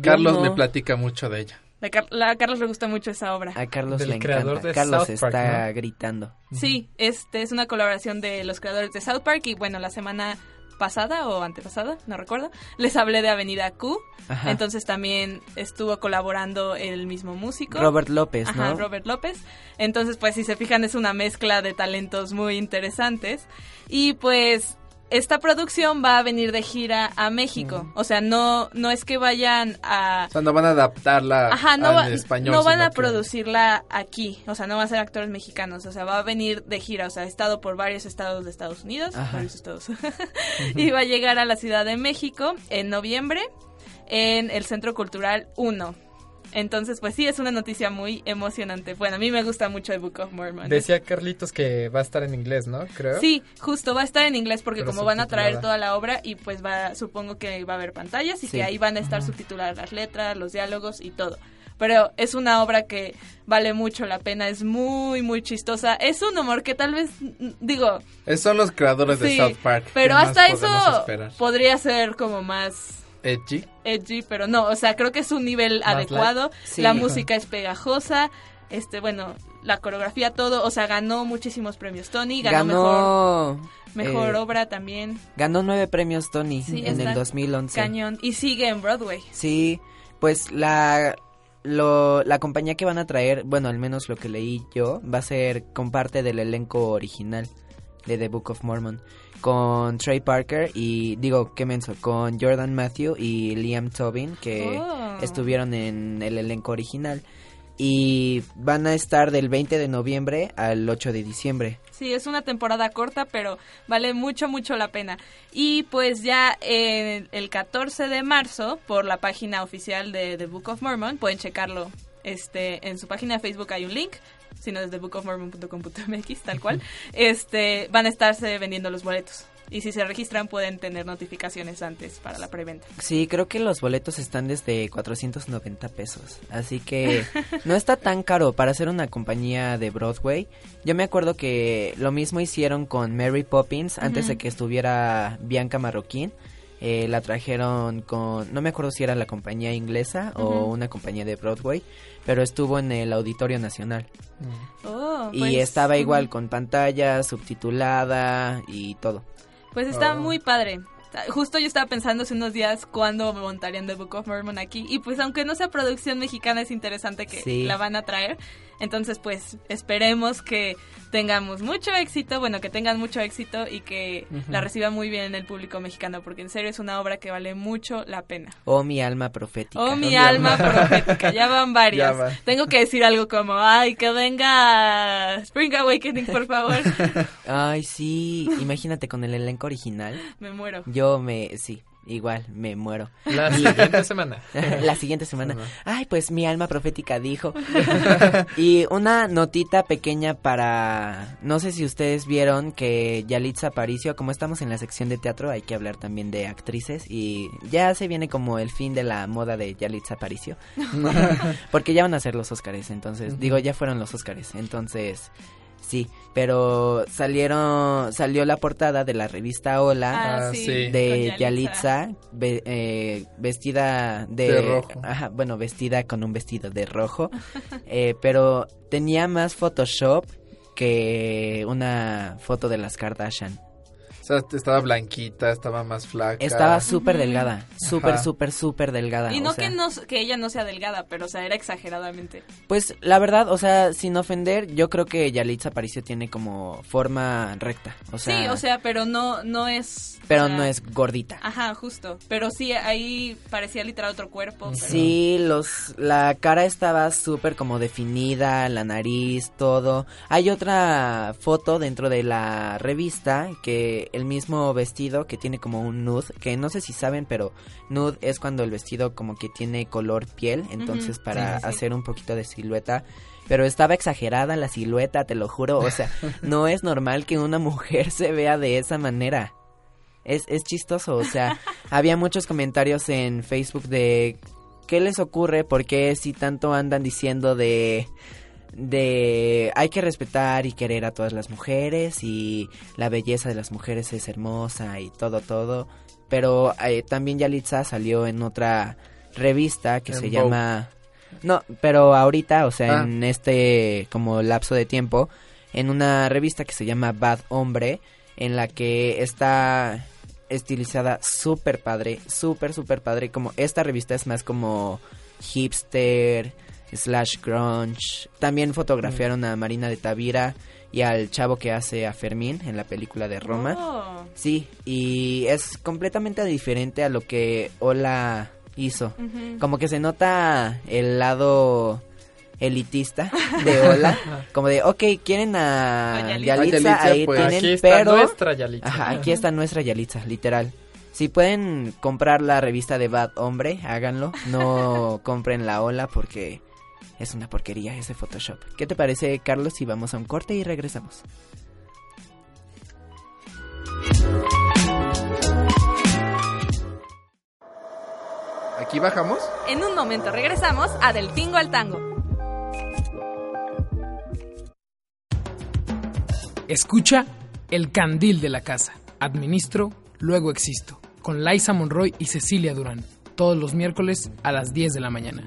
Carlos no. me platica mucho de ella. A, Car- la- a Carlos le gusta mucho esa obra. A Carlos Del le creador encanta. de Carlos South Park, está ¿no? gritando. Sí, este es una colaboración de los creadores de South Park y bueno, la semana pasada o antepasada, no recuerdo, les hablé de Avenida Q. Ajá. Entonces también estuvo colaborando el mismo músico. Robert López, Ajá, ¿no? Robert López. Entonces, pues si se fijan es una mezcla de talentos muy interesantes. Y pues esta producción va a venir de gira a México. O sea, no, no es que vayan a... O sea, no van a adaptarla Ajá, no, al va- español. no van a que- producirla aquí, o sea, no va a ser actores mexicanos, o sea, va a venir de gira, o sea, ha estado por varios estados de Estados Unidos, varios estados, y va a llegar a la Ciudad de México en noviembre en el Centro Cultural 1. Entonces, pues sí, es una noticia muy emocionante. Bueno, a mí me gusta mucho el Book of Mormon. Decía Carlitos que va a estar en inglés, ¿no? Creo. Sí, justo va a estar en inglés porque Pero como van a traer toda la obra y pues va, supongo que va a haber pantallas y Sí. que ahí van a estar subtituladas las letras, los diálogos y todo. Pero es una obra que vale mucho la pena, es muy, muy chistosa. Es un humor que tal vez, digo, Esos son los creadores de South Park. pero ¿Qué más hasta eso podría ser como más Edgy. edgy, pero no, o sea, creo que es un nivel Más adecuado. Sí. La música es pegajosa, este, bueno, la coreografía, todo, o sea, ganó muchísimos premios Tony, ganó, mejor, Ganó... mejor eh, obra también. Ganó nueve premios Tony Sí, en el 2011. Cañón. Y sigue en Broadway. Sí, pues la lo, la compañía que van a traer, bueno, al menos lo que leí yo, va a ser con parte del elenco original de The Book of Mormon, con Trey Parker y digo, qué menso, con Jordan Matthew y Liam Tobin que Oh. estuvieron en el elenco original y van a estar del 20 de noviembre al 8 de diciembre. Sí, es una temporada corta, pero vale mucho, mucho la pena. Y pues ya eh, el 14 de marzo, por la página oficial de The Book of Mormon, pueden checarlo. Este, en su página de Facebook hay un link, si no es thebookofmormon.com.mx, tal cual. Este, van a estarse vendiendo los boletos. Y si se registran pueden tener notificaciones antes para la preventa. Sí, creo que los boletos están desde 490 pesos. Así que no está tan caro para ser una compañía de Broadway. Yo me acuerdo que lo mismo hicieron con Mary Poppins antes de que estuviera Bianca Marroquín. Eh, la trajeron con, no me acuerdo si era la compañía inglesa o una compañía de Broadway, pero estuvo en el Auditorio Nacional. Oh, y pues, estaba igual con pantalla, subtitulada y todo. Pues está Oh. muy padre. Justo yo estaba pensando hace unos días cuándo montarían The Book of Mormon aquí. Y pues aunque no sea producción mexicana, es interesante que Sí. la van a traer. Entonces pues esperemos que tengamos mucho éxito, bueno, que tengan mucho éxito y que la reciban muy bien en el público mexicano. Porque en serio es una obra que vale mucho la pena. Oh, mi alma profética. Oh, mi alma profética, ya van varias. Ya va. Tengo que decir algo como, ay, que venga Spring Awakening, por favor. Ay, sí, imagínate con el elenco original. Me muero. Yo me, sí, igual, me muero. La siguiente semana. la siguiente semana. Ay, pues mi alma profética dijo. y una notita pequeña para, no sé si ustedes vieron que Yalitza Aparicio, como estamos en la sección de teatro, hay que hablar también de actrices y ya se viene como el fin de la moda de Yalitza Aparicio. Porque ya van a ser los Óscares, entonces, digo, ya fueron los Óscares, entonces... Sí, pero salieron, salió la portada de la revista Hola Ah, sí. sí. de Yalitza, ve- eh, vestida de, De rojo. Ajá, bueno, vestida con un vestido de rojo, eh, pero tenía más Photoshop que una foto de las Kardashian. O sea, estaba blanquita, estaba más flaca. Estaba súper delgada, súper, súper, súper delgada. Y o no sea. que, no que ella no sea delgada, pero o sea, era exageradamente. Pues la verdad, o sea, sin ofender, yo creo que Yalitza Aparicio tiene como forma recta. O sea, sí, o sea, pero no, no es... pero o sea, no es gordita. Ajá, justo. Pero sí, ahí parecía literal otro cuerpo. pero- Sí, los, la cara estaba súper como definida, la nariz, todo. Hay otra foto dentro de la revista que el mismo vestido que tiene como un nude, que no sé si saben, pero nude es cuando el vestido como que tiene color piel, entonces para sí, sí, sí. hacer un poquito de silueta. Pero estaba exagerada la silueta, te lo juro. O sea, no es normal que una mujer se vea de esa manera. Es, es chistoso, o sea, había muchos comentarios en Facebook de qué les ocurre, por qué si tanto andan diciendo de de hay que respetar y querer a todas las mujeres y la belleza de las mujeres es hermosa y todo todo, pero eh, también Yalitza salió en otra revista que En se Vogue. llama no, pero ahorita, o sea, Ah. en este como lapso de tiempo, en una revista que se llama Bad Hombre, en la que está estilizada súper padre, súper, súper padre. Como esta revista es más como hipster, slash grunge. También fotografiaron a Marina de Tavira y al chavo que hace a Fermín en la película de Roma. Oh. Sí, y es completamente diferente a lo que Ola hizo. Como que se nota el lado elitista de Ola, como de, ok, quieren a A Yalitza. Yalitza, A Yalitza, ahí pues, tienen, aquí está pero... nuestra Yalitza. Ajá, aquí está nuestra Yalitza, literal. Si pueden comprar la revista de Bad Hombre, háganlo. No compren la Ola porque es una porquería ese Photoshop. ¿Qué te parece, Carlos, si vamos a un corte y regresamos? Aquí bajamos. En un momento regresamos a Del Tingo al Tango. Escucha El Candil de la Casa. Administro, luego existo. Con Liza Monroy y Cecilia Durán. Todos los miércoles a las 10 de la mañana.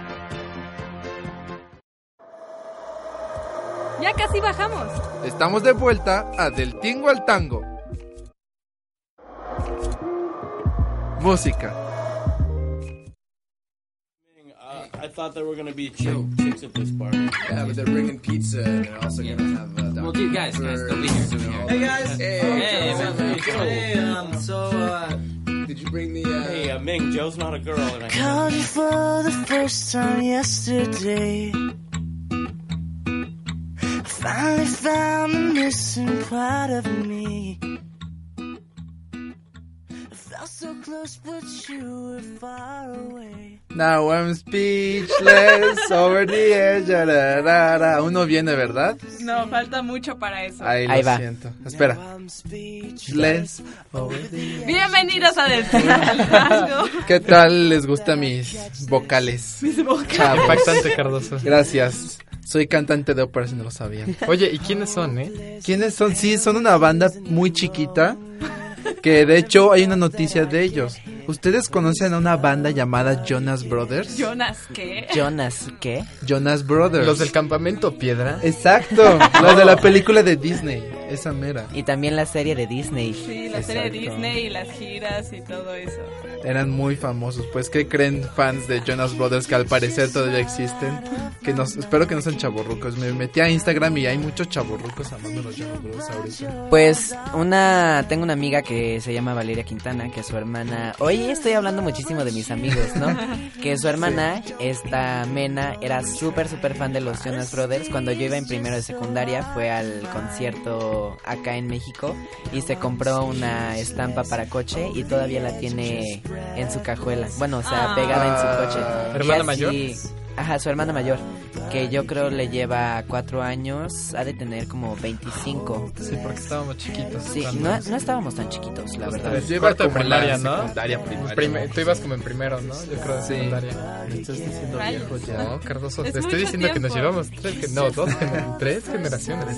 Ya casi bajamos. Estamos de vuelta a Del Tingo al Tango. Música. I thought there were gonna be chick, chicks at this party. Yeah, but they're bringing pizza and they're also gonna have. Uh, Well, dude, guys, guys, don't be here, don't be here. Hey guys. Hey, man. Hey, um, so, uh, Did you bring the? Uh... Hey, uh, Ming, Joe's not a girl, and I Called you for the first time yesterday. Finally found the missing part of me. Felt so close, but you were far away. Now I'm speechless over the edge. da, da, da, da. Aún no viene, ¿verdad? No, falta mucho para eso. Ahí, Ahí lo va. siento. Espera. Speechless over the Bienvenidos a Tango. ¿Qué tal les gustan mis vocales? Mis vocales. Chavos. Impactante, Cardoso. Gracias. Soy cantante de ópera, si no lo sabían. Oye, ¿y quiénes son, eh? ¿Quiénes son? Sí, son una banda muy chiquita. Que de hecho hay una noticia de ellos. ¿Ustedes conocen a una banda llamada Jonas Brothers? Jonas, ¿qué? Jonas, ¿qué? Jonas Brothers. Los del campamento Piedra. Exacto. Los de la película de Disney. Esa mera. Y también la serie de Disney. Sí, la serie de Exacto. Disney y las giras y todo eso. Eran muy famosos. Pues, ¿qué creen fans de Jonas Brothers que al parecer todavía existen? Que nos, espero que no sean chaborrucos. Me metí a Instagram y hay muchos chaborrucos amando a los Jonas Brothers ahorita. Pues una tengo una amiga que se llama Valeria Quintana, que su hermana, hoy estoy hablando muchísimo de mis amigos, ¿no? Que su hermana, esta Mena, era súper súper fan de los Jonas Brothers. Cuando yo iba en primero de secundaria fue al concierto acá en México y se compró una estampa para coche y todavía la tiene en su cajuela. Bueno, o sea, pegada en su coche. Ah. ¿Hermana mayor? Ajá, su hermana mayor, que yo creo le lleva cuatro años, ha de tener como 25. Sí, porque estábamos chiquitos. Sí, no, no estábamos tan chiquitos, la verdad. Yo iba como en la primaria, ¿no? secundaria, primaria. Prime- tú ibas como en primero, ¿no? Yo creo en Sí. secundaria. Estás diciendo viejo ya. No, Cardoso, Es te estoy diciendo que nos tiempo. llevamos tres, no, dos, tres generaciones.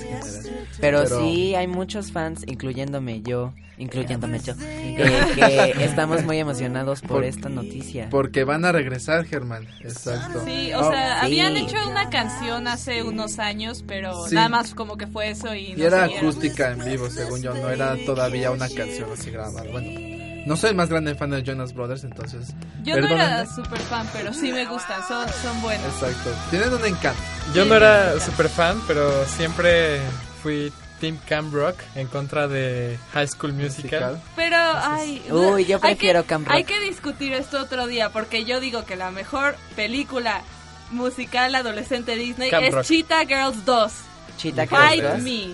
Pero, Pero- sí, hay muchos fans, incluyéndome yo, incluyéndome yo, eh, que estamos muy emocionados por, Por- esta noticia. Porque van a regresar, Germán. Exacto. Sí, o Oh, sea, sí. habían hecho una canción hace unos años, pero Sí. nada más como que fue eso y Y no era siguieron. acústica en vivo, según yo. No era todavía una canción así grabada. Bueno, no soy el más grande fan de Jonas Brothers, entonces. Yo no era super fan, pero sí me gustan, son, son buenos. Exacto. Tienen un encanto. Yo no era super fan, pero siempre fui Team Camp Rock en contra de High School Musical. Pero, ay. Uy, yo hay prefiero que, Camp Rock. Hay que discutir esto otro día, porque yo digo que la mejor película musical adolescente Disney Camp es Rock. Cheetah Girls 2. Cheetah Girls 2. Me.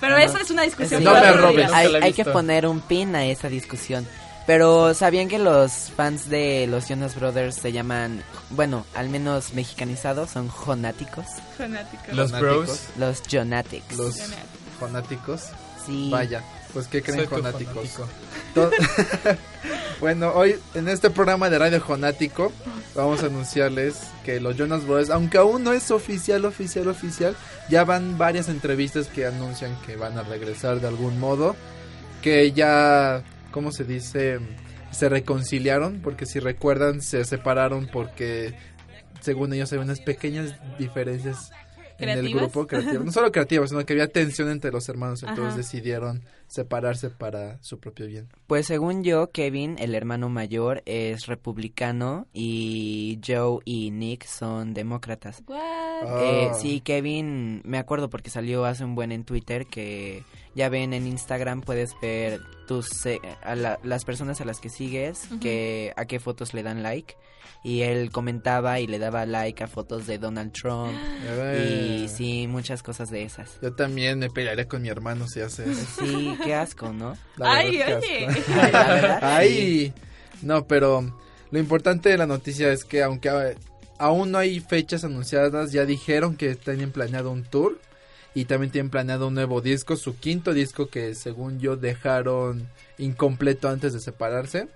Pero No. eso es una discusión Sí, No me robes. hay, que poner un pin a esa discusión. Pero ¿sabían que los fans de los Jonas Brothers se llaman, bueno, al menos mexicanizados, son jonáticos? Fanáticos. Los Bros. Los Jonatics. Los fanáticos. Sí. Vaya, pues ¿qué creen Soy fanáticos? bueno, hoy en este programa de Radio Jonático vamos a anunciarles que los Jonas Brothers, aunque aún no es oficial, oficial, oficial, ya van varias entrevistas que anuncian que van a regresar de algún modo, que ya, ¿cómo se dice? Se reconciliaron, porque si recuerdan, se separaron porque, según ellos, hay unas pequeñas diferencias en el grupo creativo. No solo creativas, sino que había tensión entre los hermanos, entonces Ajá. decidieron separarse para su propio bien. Pues según yo, Kevin, el hermano mayor, es republicano y Joe y Nick son demócratas. Eh, Ah. sí, Kevin, me acuerdo porque salió hace un buen en Twitter que ya ven en Instagram puedes ver tus eh, a la- las personas a las que sigues, que a qué fotos le dan like y él comentaba y le daba like a fotos de Donald Trump Eh. y sí, muchas cosas de esas. Yo también me pelearía con mi hermano si hace eso. Sí, qué asco, ¿no? La Ay, verdad, oye. Ay, la verdad, Ay. No, pero lo importante de la noticia es que aunque a- aún no hay fechas anunciadas, ya dijeron que tienen planeado un tour y también tienen planeado un nuevo disco, su quinto disco que según yo dejaron incompleto antes de separarse.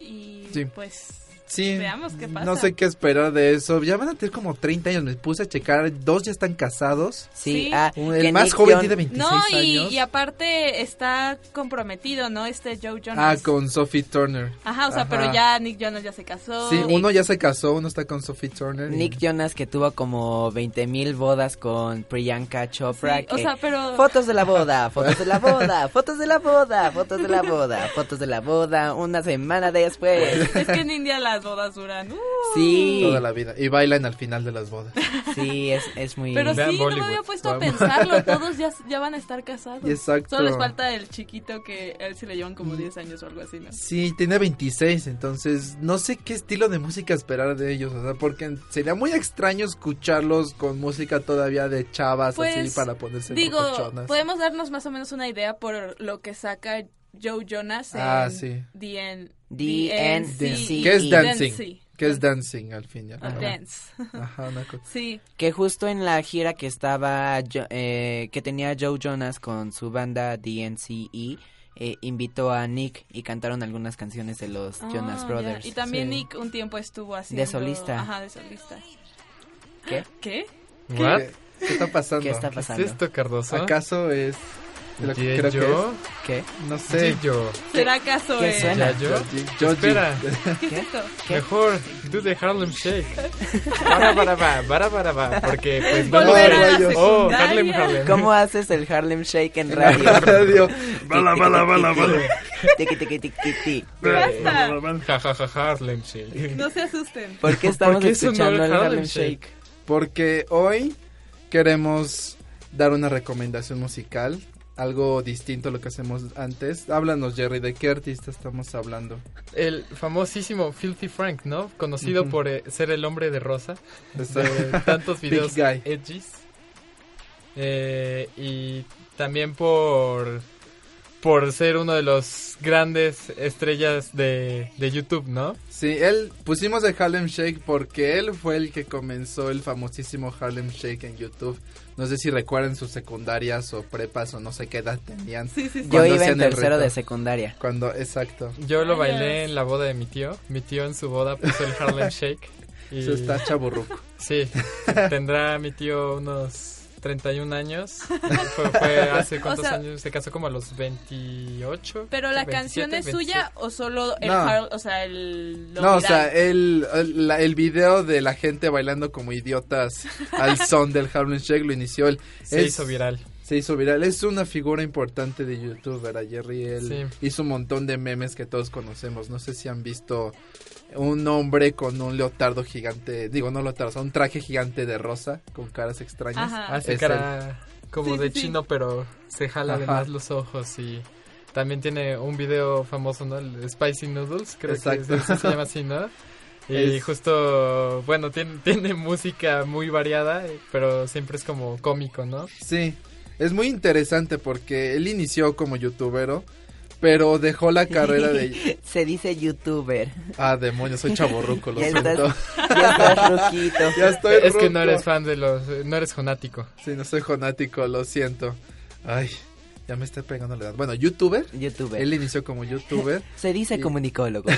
Y Sí. pues Sí, veamos qué pasa. no sé qué esperar de eso. Ya van a tener como 30 años, me puse a checar, dos ya están casados. Sí, Sí. ah, El más joven tiene 26 No, y, años. y aparte está comprometido, ¿no? Este Joe Ah, Jonas. con Sophie Turner. Ajá, o sea, Ajá. pero ya Nick Jonas ya se casó. Sí, uno ya se casó, uno está con Sophie Turner. y- Nick Jonas que tuvo como 20 mil bodas con Priyanka Chopra. Sí, o sea, pero- Fotos de la boda, fotos de la boda, fotos de la boda, fotos de la boda, fotos de la boda, una semana después. Es que en India las bodas duran. uh. Sí. Toda la vida. Y bailan al final de las bodas. Sí, es, es muy... Pero Vean sí, no me había puesto a pensarlo. Todos ya, ya van a estar casados. Exacto. Solo les falta el chiquito que a él se le llevan como 10 años o algo así, ¿no? Sí, tiene 26, entonces no sé qué estilo de música esperar de ellos, o sea, porque sería muy extraño escucharlos con música todavía de chavas así Pues, para ponerse Digo, podemos darnos más o menos una idea por lo que saca Joe Jonas en Ah, sí. DN, DNC. ¿Qué es dancing? ¿Qué es dancing al fin y al Ah, dance. Ajá, una cosa. Sí. Que justo en la gira que estaba, eh, que tenía Joe Jonas con su banda DNCE, eh, invitó a Nick y cantaron algunas canciones de los Ah, Jonas ya. Brothers. Y también Sí. Nick un tiempo estuvo haciendo... solista. Ajá, de solista. ¿Qué? ¿Qué? ¿Qué, qué está pasando? ¿Qué está ¿Qué pasando? es esto, Cardoso? ¿Acaso es de lo que ¿Y creo yo? que ¿Qué? es? No sé. yo. ¿Será acaso ¿Qué suena? ¿Ya yo? Yo- Espera. ¿Qué es esto? Mejor, do the Harlem Shake. Para, para, para, para, para, para, porque pues no Volver a la. Oh. Harlem, Harlem. ¿Cómo haces el Harlem Shake en radio? Radio. Bala, bala, bala, bala. Tiqui, tiqui, tiqui, tiqui. Basta. Ja, ja, ja, Harlem Shake. No se asusten. ¿Por qué estamos ¿Por qué escuchando el Harlem Shake? Porque hoy queremos dar una recomendación musical, algo distinto a lo que hacemos antes. Háblanos, Jerry, ¿de qué artista estamos hablando? El famosísimo Filthy Frank, ¿no? Conocido por eh, ser el hombre de rosa. De tantos videos edgys. Eh, y también por por ser uno de los grandes estrellas de, de YouTube, ¿no? Sí, él pusimos el Harlem Shake porque él fue el que comenzó el famosísimo Harlem Shake en YouTube. No sé si recuerdan sus secundarias o prepas o no sé qué edad tenían. Sí, sí, sí. Yo iba en tercero reto. de secundaria. Cuando, exacto. Yo lo bailé en la boda de mi tío. Mi tío en su boda puso el Harlem Shake. Y Eso está chaburruco. Sí, tendrá mi tío unos 31 años. Fue, fue hace cuántos sea- años, se casó como a los 28. Pero la 27, canción es 27. suya o solo el No. Harl- o sea, el No, o sea, el, el, la- el video de la gente bailando como idiotas al son del Harlem Shake lo inició él. Se Es- hizo viral. Se hizo viral. Es una figura importante de YouTube, ¿verdad, Jerry? Él Sí. hizo un montón de memes que todos conocemos. No sé si han visto un hombre con un leotardo gigante. Digo, no leotardo, o sea, un traje gigante de rosa con caras extrañas. Ajá. Hace Es cara como Sí, de sí, chino, pero se jala Ajá. además los ojos y también tiene un video famoso, ¿no? El Spicy Noodles, creo Exacto. que se, se llama así, ¿no? Y Es- justo, bueno, tiene, tiene música muy variada, pero siempre es como cómico, ¿no? Sí, es muy interesante porque él inició como youtubero, pero dejó la carrera de... Se dice youtuber. Ah, demonios, soy chaborruco, lo Ya siento. estás, ya estás ruquito. Ya estoy es que no eres fan de los, no eres fanático. Sí, no soy fanático, lo siento. Ay, Ya me está pegando la edad. Bueno, youtuber. Youtuber. Él inició como youtuber. Se dice Y- comunicólogo.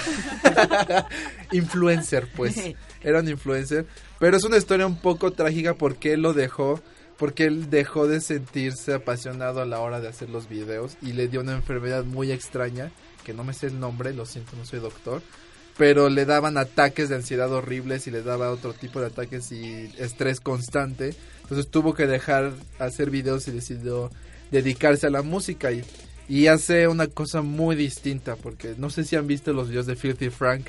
influencer, pues. Era un influencer. Pero es una historia un poco trágica porque él lo dejó. Porque él dejó de sentirse apasionado a la hora de hacer los videos. Y le dio una enfermedad muy extraña. Que no me sé el nombre, lo siento, no soy doctor. Pero le daban ataques de ansiedad horribles y le daba otro tipo de ataques y estrés constante. Entonces tuvo que dejar hacer videos y decidió dedicarse a la música. Y, y hace una cosa muy distinta. Porque no sé si han visto los videos de Filthy Frank.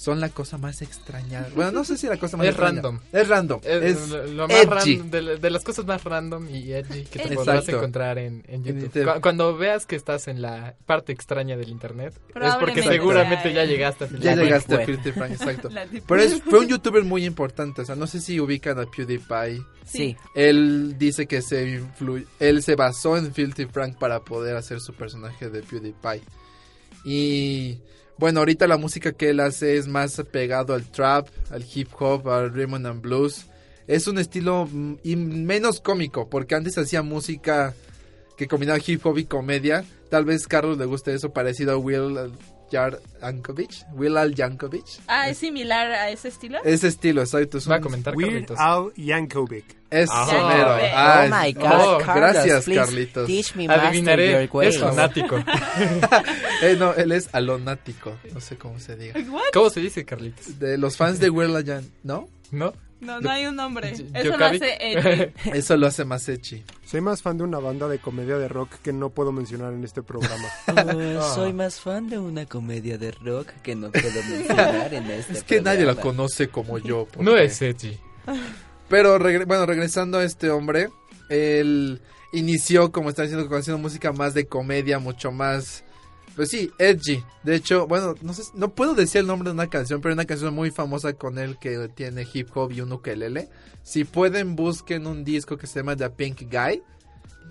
Son la cosa más extraña. Bueno, no sé si la cosa más Es extraña. random. Es random. Es, Es, lo, más edgy. random, de, de las cosas más random y edgy que te podrás encontrar en, en YouTube. Cu- Cuando veas que estás en la parte extraña del internet, es porque seguramente ya llegaste a Filthy Ya llegaste a Filthy Frank, exacto. Pero es- fue un youtuber muy importante. O sea, no sé si ubican a PewDiePie. Sí. Él dice que se influ- él se basó en Filthy Frank para poder hacer su personaje de PewDiePie. Y bueno, ahorita la música que él hace es más pegado al trap, al hip hop, al rhythm and blues. Es un estilo mm, y menos cómico, porque antes hacía música que combinaba hip hop y comedia. Tal vez Carlos le guste eso parecido a Will Jar Yankovic. Will Al Yankovic. Ah, es similar a ese estilo. Ese estilo, exacto. Es Va a comentar Carlitos. Al Yankovic. Es Ah. mero. Oh Ah, es- my God, oh, Carlos, gracias, Carlitos. teach me Adivinaré, your es fanático. Eh, no, él es alonático. No sé cómo se diga. ¿Cómo se dice, Carlitos? De los fans de Will Al Yan, ¿no? ¿No? No, no hay un nombre. Yo- Eso lo hace. Eso lo hace más echi. Soy más fan de una banda de comedia de rock que no puedo mencionar en este programa. Oh, Soy más fan de una comedia de rock que no puedo mencionar en este Es que nadie la programa. conoce como yo. porque- No es edgy. Pero regre- bueno, regresando a este hombre, él inició, como está diciendo, haciendo música más de comedia, mucho más, pues sí, edgy. De hecho, bueno, no sé, no puedo decir el nombre de una canción, pero hay una canción muy famosa con él que tiene hip hop y un ukelele. Si pueden, busquen un disco que se llama The Pink Guy.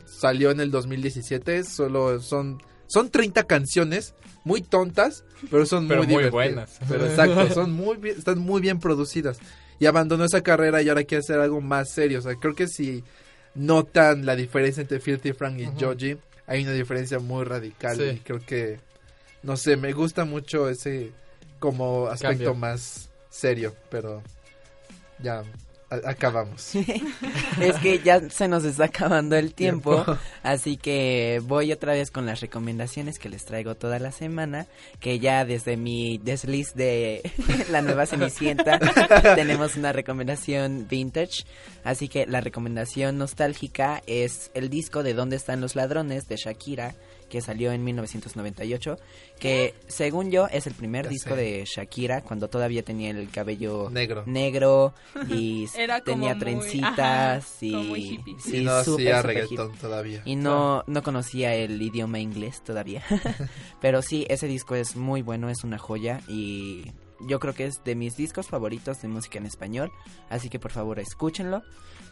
Salió en el 2017, solo son... Son 30 canciones muy tontas, pero son Pero muy, muy buenas. Pero exacto, son muy bien, están muy bien producidas. Y abandonó esa carrera y ahora quiere hacer algo más serio. O sea, creo que si notan la diferencia entre Filthy Frank y Ujú. Joji, hay una diferencia muy radical. Sí. Y creo que, no sé, me gusta mucho ese como aspecto Cambio. más serio, pero ya acabamos. es que ya se nos está acabando el tiempo, Tiempo. así que voy otra vez con las recomendaciones que les traigo toda la semana, que ya desde mi desliz de la nueva Cenicienta tenemos una recomendación vintage, así que la recomendación nostálgica es el disco de ¿Dónde están los ladrones? de Shakira, que salió en 1998, que según yo es el primer Ya disco sé. de Shakira cuando todavía tenía el cabello Negro. negro y Era como tenía muy- trencitas ajá, y como muy hippie. sí, Y no hacía reggaetón todavía. Y no, no conocía el idioma inglés todavía. Pero sí, ese disco es muy bueno, es una joya y yo creo que es de mis discos favoritos de música en español. Así que por favor escúchenlo.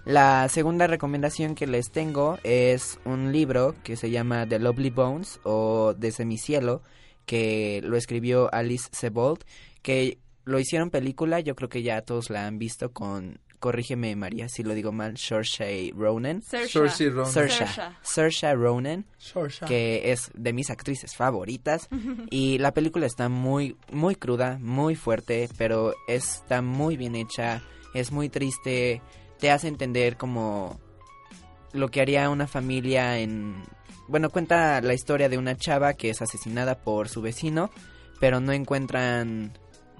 La segunda recomendación que les tengo es un libro que se llama The Lovely Bones o Desde mi cielo, que lo escribió Alice Sebold, que lo hicieron película, yo creo que ya todos la han visto con, corrígeme María si lo digo mal, Saoirse Ronan. Saoirse. Saoirse Ronan. Saoirse. Saoirse. Saoirse Ronan, Saoirse. que es de mis actrices favoritas. y la película está muy, muy cruda, muy fuerte, pero está muy bien hecha, es muy triste, te hace entender como lo que haría una familia en... Bueno, cuenta la historia de una chava que es asesinada por su vecino, pero no encuentran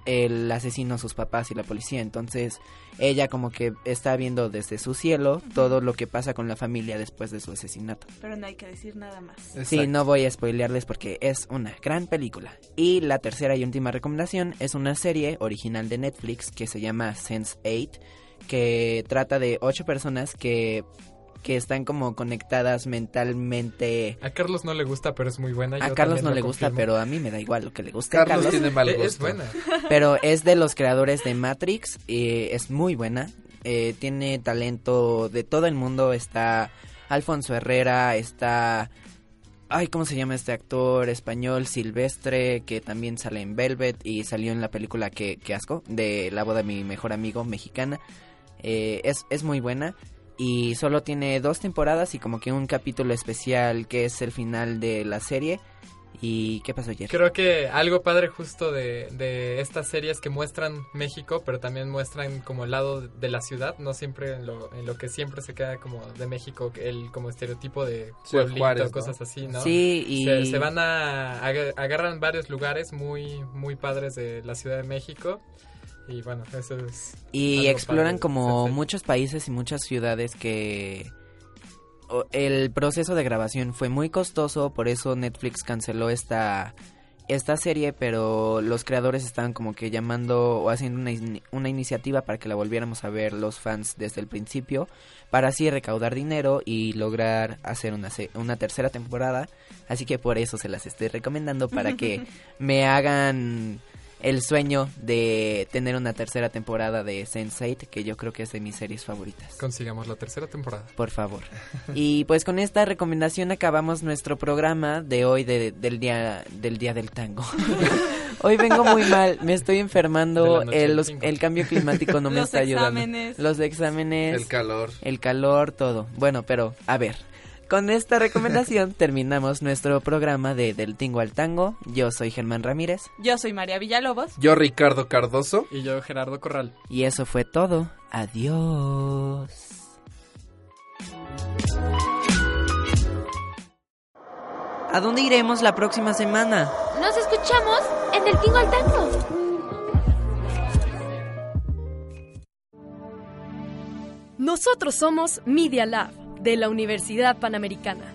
el asesino a sus papás y la policía. Entonces ella como que está viendo desde su cielo todo lo que pasa con la familia después de su asesinato. Pero no hay que decir nada más. Sí, no voy a spoilearles porque es una gran película. Y la tercera y última recomendación es una serie original de Netflix que se llama Sense8, que trata de ocho personas que, que están como conectadas mentalmente. A Carlos no le gusta, pero es muy buena. A yo Carlos no le gusta, pero a mí me da igual lo que le gusta. Carlos tiene mal Eh, gusto. Es buena. Pero es de los creadores de Matrix, eh, es muy buena, eh, tiene talento de todo el mundo, está Alfonso Herrera, está... Ay, ¿cómo se llama este actor español? Silvestre, que también sale en Velvet y salió en la película que, que asco, de la boda de mi mejor amigo, mexicana. Eh, es, es muy buena. y solo tiene dos temporadas y como que un capítulo especial que es el final de la serie. ¿Y qué pasó ayer? Creo que algo padre justo de, de estas series que muestran México, pero también muestran como el lado de la ciudad, no siempre en lo, en lo que siempre se queda como de México, el como estereotipo de pueblito, Juárez, ¿no? cosas así, ¿no? Sí, y- Se, se van a, aga- agarran varios lugares muy, muy padres de la Ciudad de México y bueno, eso es... Y exploran como muchos países y muchas ciudades que el proceso de grabación fue muy costoso, por eso Netflix canceló esta esta serie, pero los creadores estaban como que llamando o haciendo una, in- una iniciativa para que la volviéramos a ver los fans desde el principio, para así recaudar dinero y lograr hacer una, se- una tercera temporada. Así que por eso se las estoy recomendando para que me hagan el sueño de tener una tercera temporada de Sense8, que yo creo que es de mis series favoritas. Consigamos la tercera temporada. Por favor. Y pues con esta recomendación acabamos nuestro programa de hoy de- del día del día del tango. hoy vengo muy mal, me estoy enfermando, el, los- el cambio climático no me Los está ayudando. exámenes. Los exámenes, El calor. el calor, todo. Bueno, pero a ver. Con esta recomendación terminamos nuestro programa de Del Tingo al Tango. Yo soy Germán Ramírez. Yo soy María Villalobos. Yo, Ricardo Cardoso. Y yo, Gerardo Corral. Y eso fue todo. Adiós. ¿A dónde iremos la próxima semana? Nos escuchamos en el Tingo al Tango. Nosotros somos Media Lab de la Universidad Panamericana.